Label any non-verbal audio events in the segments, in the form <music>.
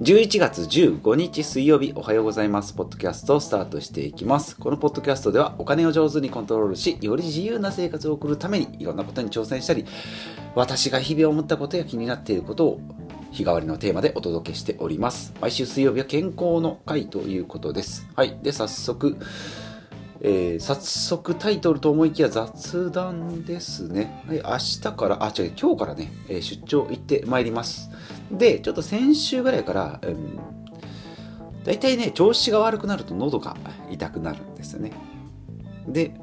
11月15日水曜日おはようございます。ポッドキャストをスタートしていきます。このポッドキャストではお金を上手にコントロールし、より自由な生活を送るためにいろんなことに挑戦したり、私が日々思ったことや気になっていることを日替わりのテーマでお届けしております。毎週水曜日は健康の会ということです。はい。で、早速、えー早速タイトルと思いきや雑談ですね。はい、明日から、あ、違う、今日からね、出張行ってまいります。で、ちょっと先週ぐらいから、うん、大体ね、調子が悪くなると喉が痛くなるんですよね。で、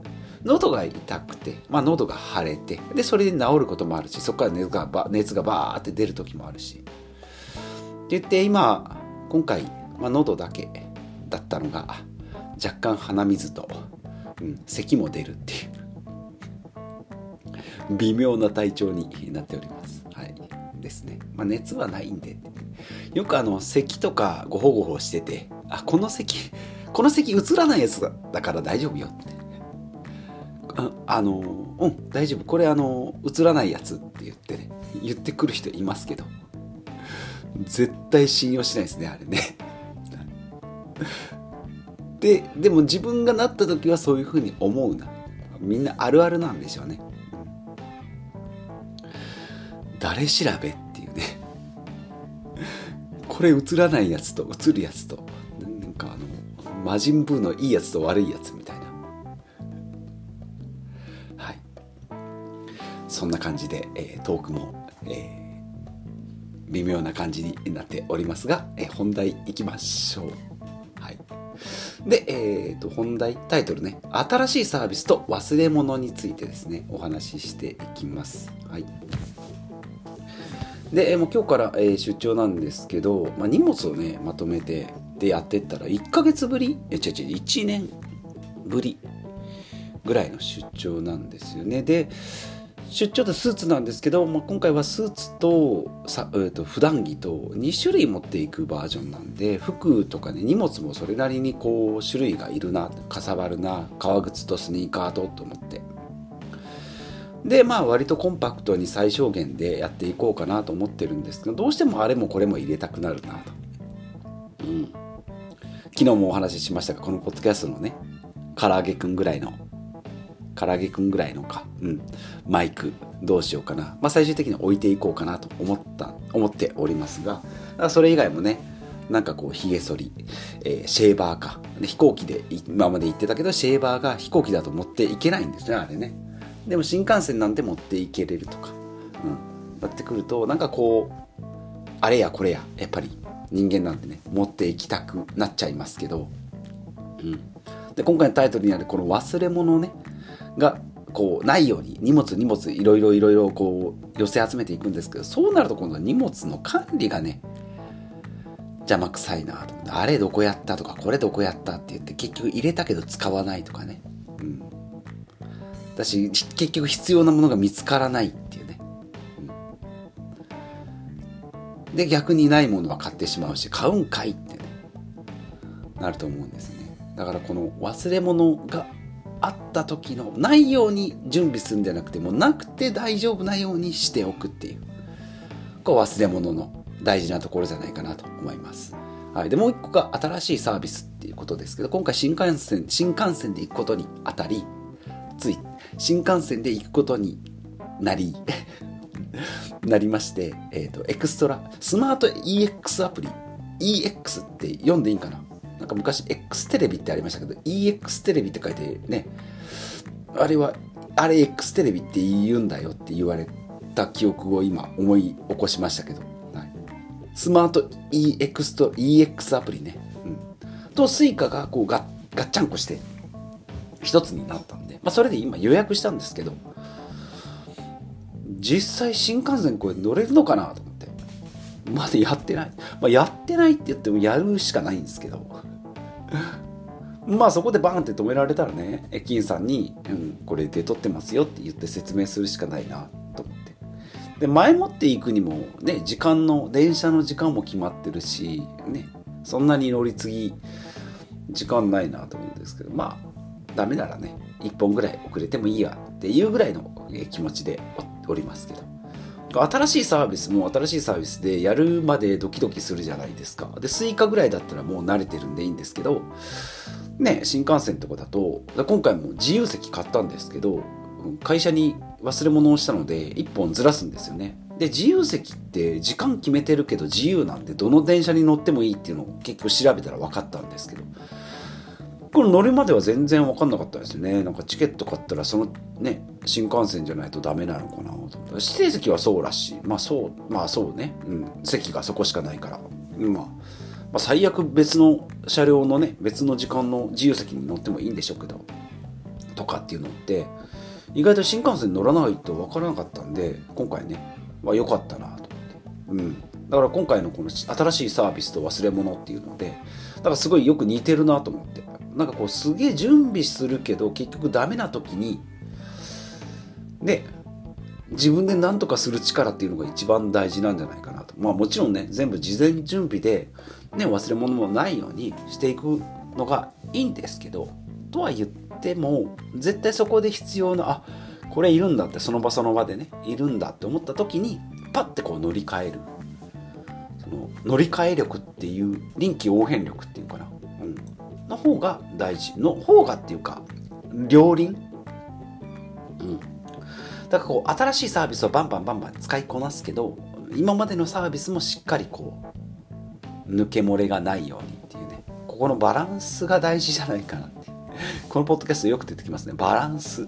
喉が痛くて、まあ喉が腫れて、で、それで治ることもあるし、そこから熱がば熱がバーって出る時もあるし。って言って、今、今回、まあ、喉だけだったのが、若干鼻水と、うん、咳も出るっていう微妙な体調になっております。ですね。まあ、熱はないんで。よくあの、咳とかごほごほしてて、あ、この咳、この咳映らないやつだから大丈夫よって。ああの、うん、大丈夫。これあの、映らないやつって言ってね、言ってくる人いますけど、絶対信用しないですね、あれね。ででも自分がなった時はそういうふうに思うなみんなあるあるなんでしょうね誰調べっていうね。<laughs> これ映らないやつと映るやつとなんかあの魔人ブーのいいやつと悪いやつみたいな。はい。そんな感じで、えートークも、えー微妙な感じになっておりますが、えー本題いきましょう。はい。で、えー、と本題タイトルね。新しいサービスと忘れ物についてですね。お話ししていきます。はい。で、えーもう今日から、えー出張なんですけど、まあ、荷物をねまとめてでやってったら1ヶ月ぶりえ違う違う1年ぶりぐらいの出張なんですよね。で出張でスーツなんですけど、まあ、今回はスーツとさ、えー、と普段着と2種類持っていくバージョンなんで服とかね荷物もそれなりにこう種類がいるなかさばるな革靴とスニーカーとと思ってでまあ割とコンパクトに最小限でやっていこうかなと思ってるんですけどどうしてもあれもこれも入れたくなるなと、うん、昨日もお話ししましたがこのポッドキャストのね唐揚げくんぐらいの唐揚げくんぐらいのか、うん、マイクどうしようかな、まあ、最終的に置いていこうかなと思った思っておりますがそれ以外もねなんかこうひげ剃り、えーシェーバーか。飛行機で今まで行ってたけどシェーバーが飛行機だと持っていけないんですねあれね。でも新幹線なんて持っていけれるとか、うん、なってくるとなんかこうあれやこれややっぱり人間なんてね持っていきたくなっちゃいますけど、うん、で今回のタイトルにあるこの忘れ物ねがこうないように荷物荷物いろいろいろいろこう寄せ集めていくんですけどそうなると今度は荷物の管理がね邪魔くさいなとあれどこやったとかこれどこやったって言って結局入れたけど使わないとかね。だし結局必要なものが見つからないっていうね、うん。で逆にないものは買ってしまうし買うんかいってね。なると思うんですね。だからこの忘れ物があった時のないように準備するんじゃなくてもうなくて大丈夫なようにしておくっていう。こう忘れ物の大事なところじゃないかなと思います。はい、でもう一個が新しいサービスっていうことですけど今回新幹線新幹線で行くことにあたりつい新幹線で行くことになり <laughs> なりまして、えー、とエクストラスマート EX アプリ EX って読んでいいんかな？なんか昔 X テレビってありましたけど EX テレビって書いてねあれはあれ X テレビって言うんだよって言われた記憶を今思い起こしましたけど、はい、スマート EX と EX アプリね、うん、と Suica がこうガッガッチャンコして一つになったん、まあ、それで今予約したんですけど実際新幹線これ乗れるのかなと思って。まだやってない、まあ、やってないって言ってもやるしかないんですけど。まあそこでバーンって止められたらね駅員さんに、うん、これで撮ってますよって言って説明するしかないなと思って。で前もって行くにもね時間の電車の時間も決まってるしねそんなに乗り継ぎ時間ないなと思うんですけどまあダメならね1本ぐらい遅れてもいいやっていうぐらいの気持ちでおおりますけど新しいサービスも新しいサービスでやるまでドキドキするじゃないですか。で、 Suica ぐらいだったらもう慣れてるんでいいんですけど、ね、新幹線とかだと、今回も自由席買ったんですけど、会社に忘れ物をしたので、1本ずらすんですよね。で、自由席って時間決めてるけど自由なんで、どの電車に乗ってもいいっていうのを結局調べたら分かったんですけど、これ乗るまでは全然分かんなかったですね。なんかチケット買ったらそのね、新幹線じゃないとダメなのかなと。指定席はそうらしい。まあそう、まあそうね。うん。席がそこしかないから。まあ、まあ、最悪別の車両のね、別の時間の自由席に乗ってもいいんでしょうけど、とかっていうのって、意外と新幹線乗らないと分からなかったんで、今回ね、まあかったなと思って。うん。だから今回のこの新しいサービスと忘れ物っていうので、だからすごいよく似てるなと思って。なんかこうすげえ準備するけど結局ダメな時にで自分で何とかする力っていうのが一番大事なんじゃないかなと。まあもちろんね全部事前準備で、ね、忘れ物もないようにしていくのがいいんですけどとは言っても絶対そこで必要なあこれいるんだってその場その場でねいるんだって思った時にパッてこう乗り換える。その乗り換え力っていう臨機応変力っていうかな。の方が大事。の方がっていうか両輪？うん。だからこう新しいサービスをバンバンバンバン使いこなすけど今までのサービスもしっかりこう抜け漏れがないようにっていうね。ここのバランスが大事じゃないかなってこのポッドキャストよく出てきますね。バランス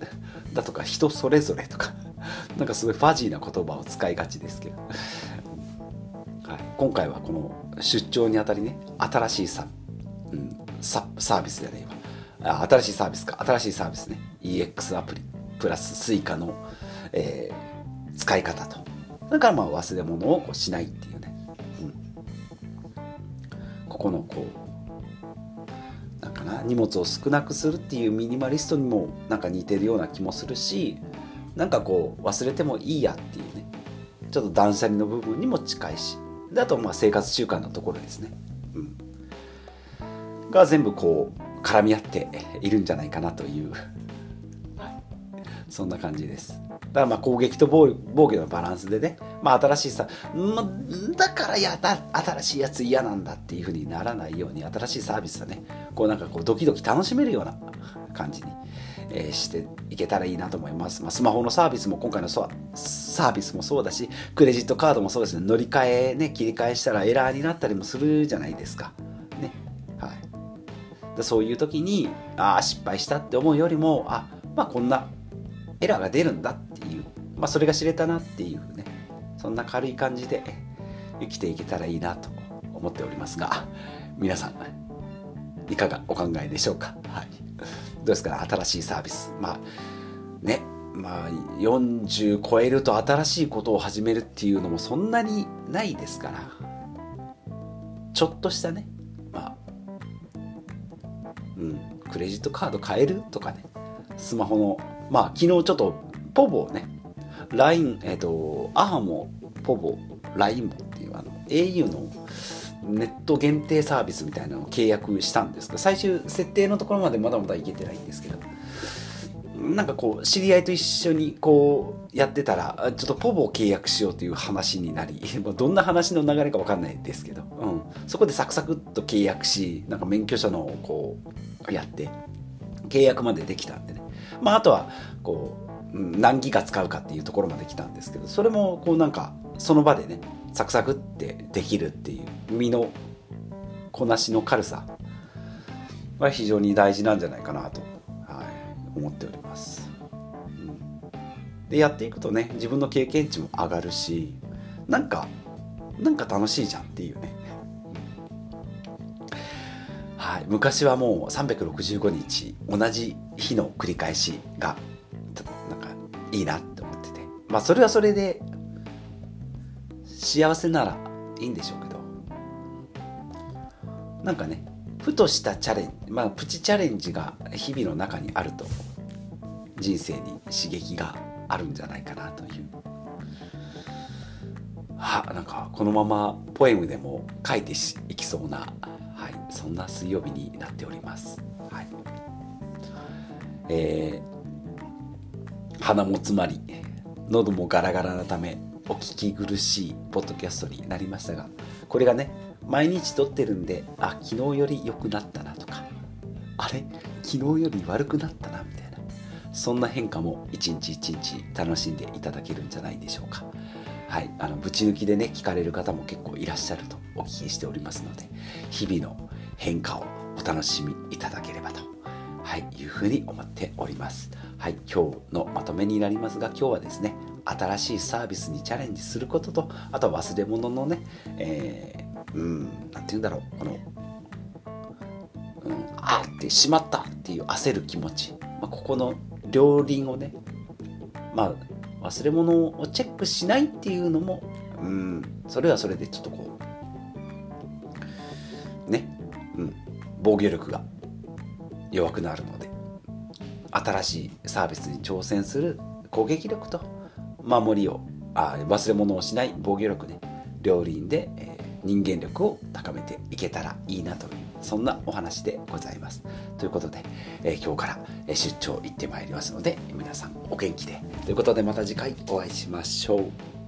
だとか人それぞれとか。なんかすごいファジーな言葉を使いがちですけど、はい、今回はこの出張にあたりね新しいさ、うん、ササービスじゃねえわ新しいサービスか。新しいサービスね。EX アプリ。プラス Suica の、えー、使い方と。だからまあ忘れ物をこうしないっていうね、うん、ここのこうなんかな荷物を少なくするっていうミニマリストにもなんか似てるような気もするしなんかこう忘れてもいいやっていうね。ちょっと断捨離の部分にも近いし。であとまあ生活習慣のところですね、が全部こう絡み合っているんじゃないかなという、はい、そんな感じです。だからまあ攻撃と防御のバランスでね、まあ、新しいさ、まだからやだ新しいやつ嫌なんだっていうふうにならないように新しいサービスはねこうなんかこうドキドキ楽しめるような感じに、え、していけたらいいなと思います、まあ、スマホのサービスも今回のサービスもそうだしクレジットカードもそうですね乗り換えね切り替えしたらエラーになったりもするじゃないですかそういう時にああ失敗したって思うよりもあまあこんなエラーが出るんだっていう、まあ、それが知れたなっていうねそんな軽い感じで生きていけたらいいなと思っておりますが皆さんいかがお考えでしょうか、はい、どうですか、新しいサービス。まあねまあ40超えると新しいことを始めるっていうのもそんなにないですからちょっとしたねうん、クレジットカード買えるとかね。スマホの。まあ昨日ちょっとポボをね LINE えっ、ー、とアハもポボ。LINE もっていうあの au のネット限定サービスみたいなのを契約したんですけど最終設定のところまでまだまだいけてないんですけど。なんかこう知り合いと一緒にこうやってたらちょっとポボを契約しようという話になり <laughs> どんな話の流れか分かんないですけど、うん、そこでサクサクっと契約しなんか免許証のこうやって契約までできたんでね。まああとはこう何ギガ使うかっていうところまで来たんですけどそれもこうなんかその場でねサクサクってできるっていう身のこなしの軽さは非常に大事なんじゃないかなと思っております。でやっていくとね自分の経験値も上がるしなんかなんか楽しいじゃんっていうね。はい、昔はもう365日同じ日の繰り返しがなんかいいなって思ってて。まあそれはそれで幸せならいいんでしょうけど。なんかねふとしたチャレンジまあプチチャレンジが日々の中にあると人生に刺激があるんじゃないかなというはなんかこのままポエムでも書いていきそうな、はい、そんな水曜日になっております。はいえー、鼻も詰まり喉もガラガラなためお聞き苦しいポッドキャストになりましたがこれがね毎日撮ってるんであ昨日より良くなったなとかあれ昨日より悪くなったなそんな変化も一日一日楽しんでいただけるんじゃないでしょうか。はい。あのぶち抜きでね聞かれる方も結構いらっしゃるとお聞きしておりますので日々の変化をお楽しみいただければと、はい、いうふうに思っております。はい今日のまとめになりますが今日はですね新しいサービスにチャレンジすることとあとは忘れ物のね、えー、うん何て言うんだろうこの、うん、あってしまったっていう焦る気持ち、まあ、ここの両輪をねまあ忘れ物をチェックしないっていうのもうん。それはそれでちょっとこうね、うん、防御力が弱くなるので新しいサービスに挑戦する攻撃力と守りをあ忘れ物をしない防御力ね両輪で、えー、人間力を高めていけたらいいなというそんなお話でございます。ということで、えー、今日から出張行ってまいりますので皆さんお元気で。ということでまた次回お会いしましょう。